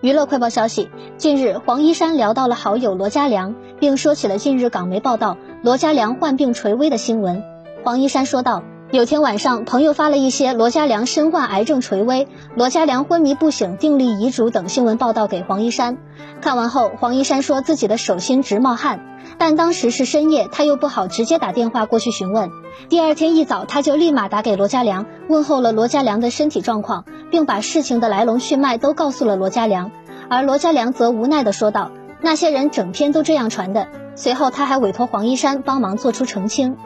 娱乐快报消息：近日，黄一山聊到了好友罗嘉良，并说起了近日港媒报道罗嘉良患病垂危的新闻。黄一山说道：“有天晚上，朋友发了一些罗嘉良身患癌症垂危、罗嘉良昏迷不醒、订立遗嘱等新闻报道给黄一山。看完后，黄一山说自己的手心直冒汗，但当时是深夜，他又不好直接打电话过去询问。第二天一早，他就立马打给罗嘉良，问候了罗嘉良的身体状况。”并把事情的来龙去脉都告诉了罗家良，而罗家良则无奈地说道：“那些人整天都这样传的。”随后他还委托黄一山帮忙做出澄清。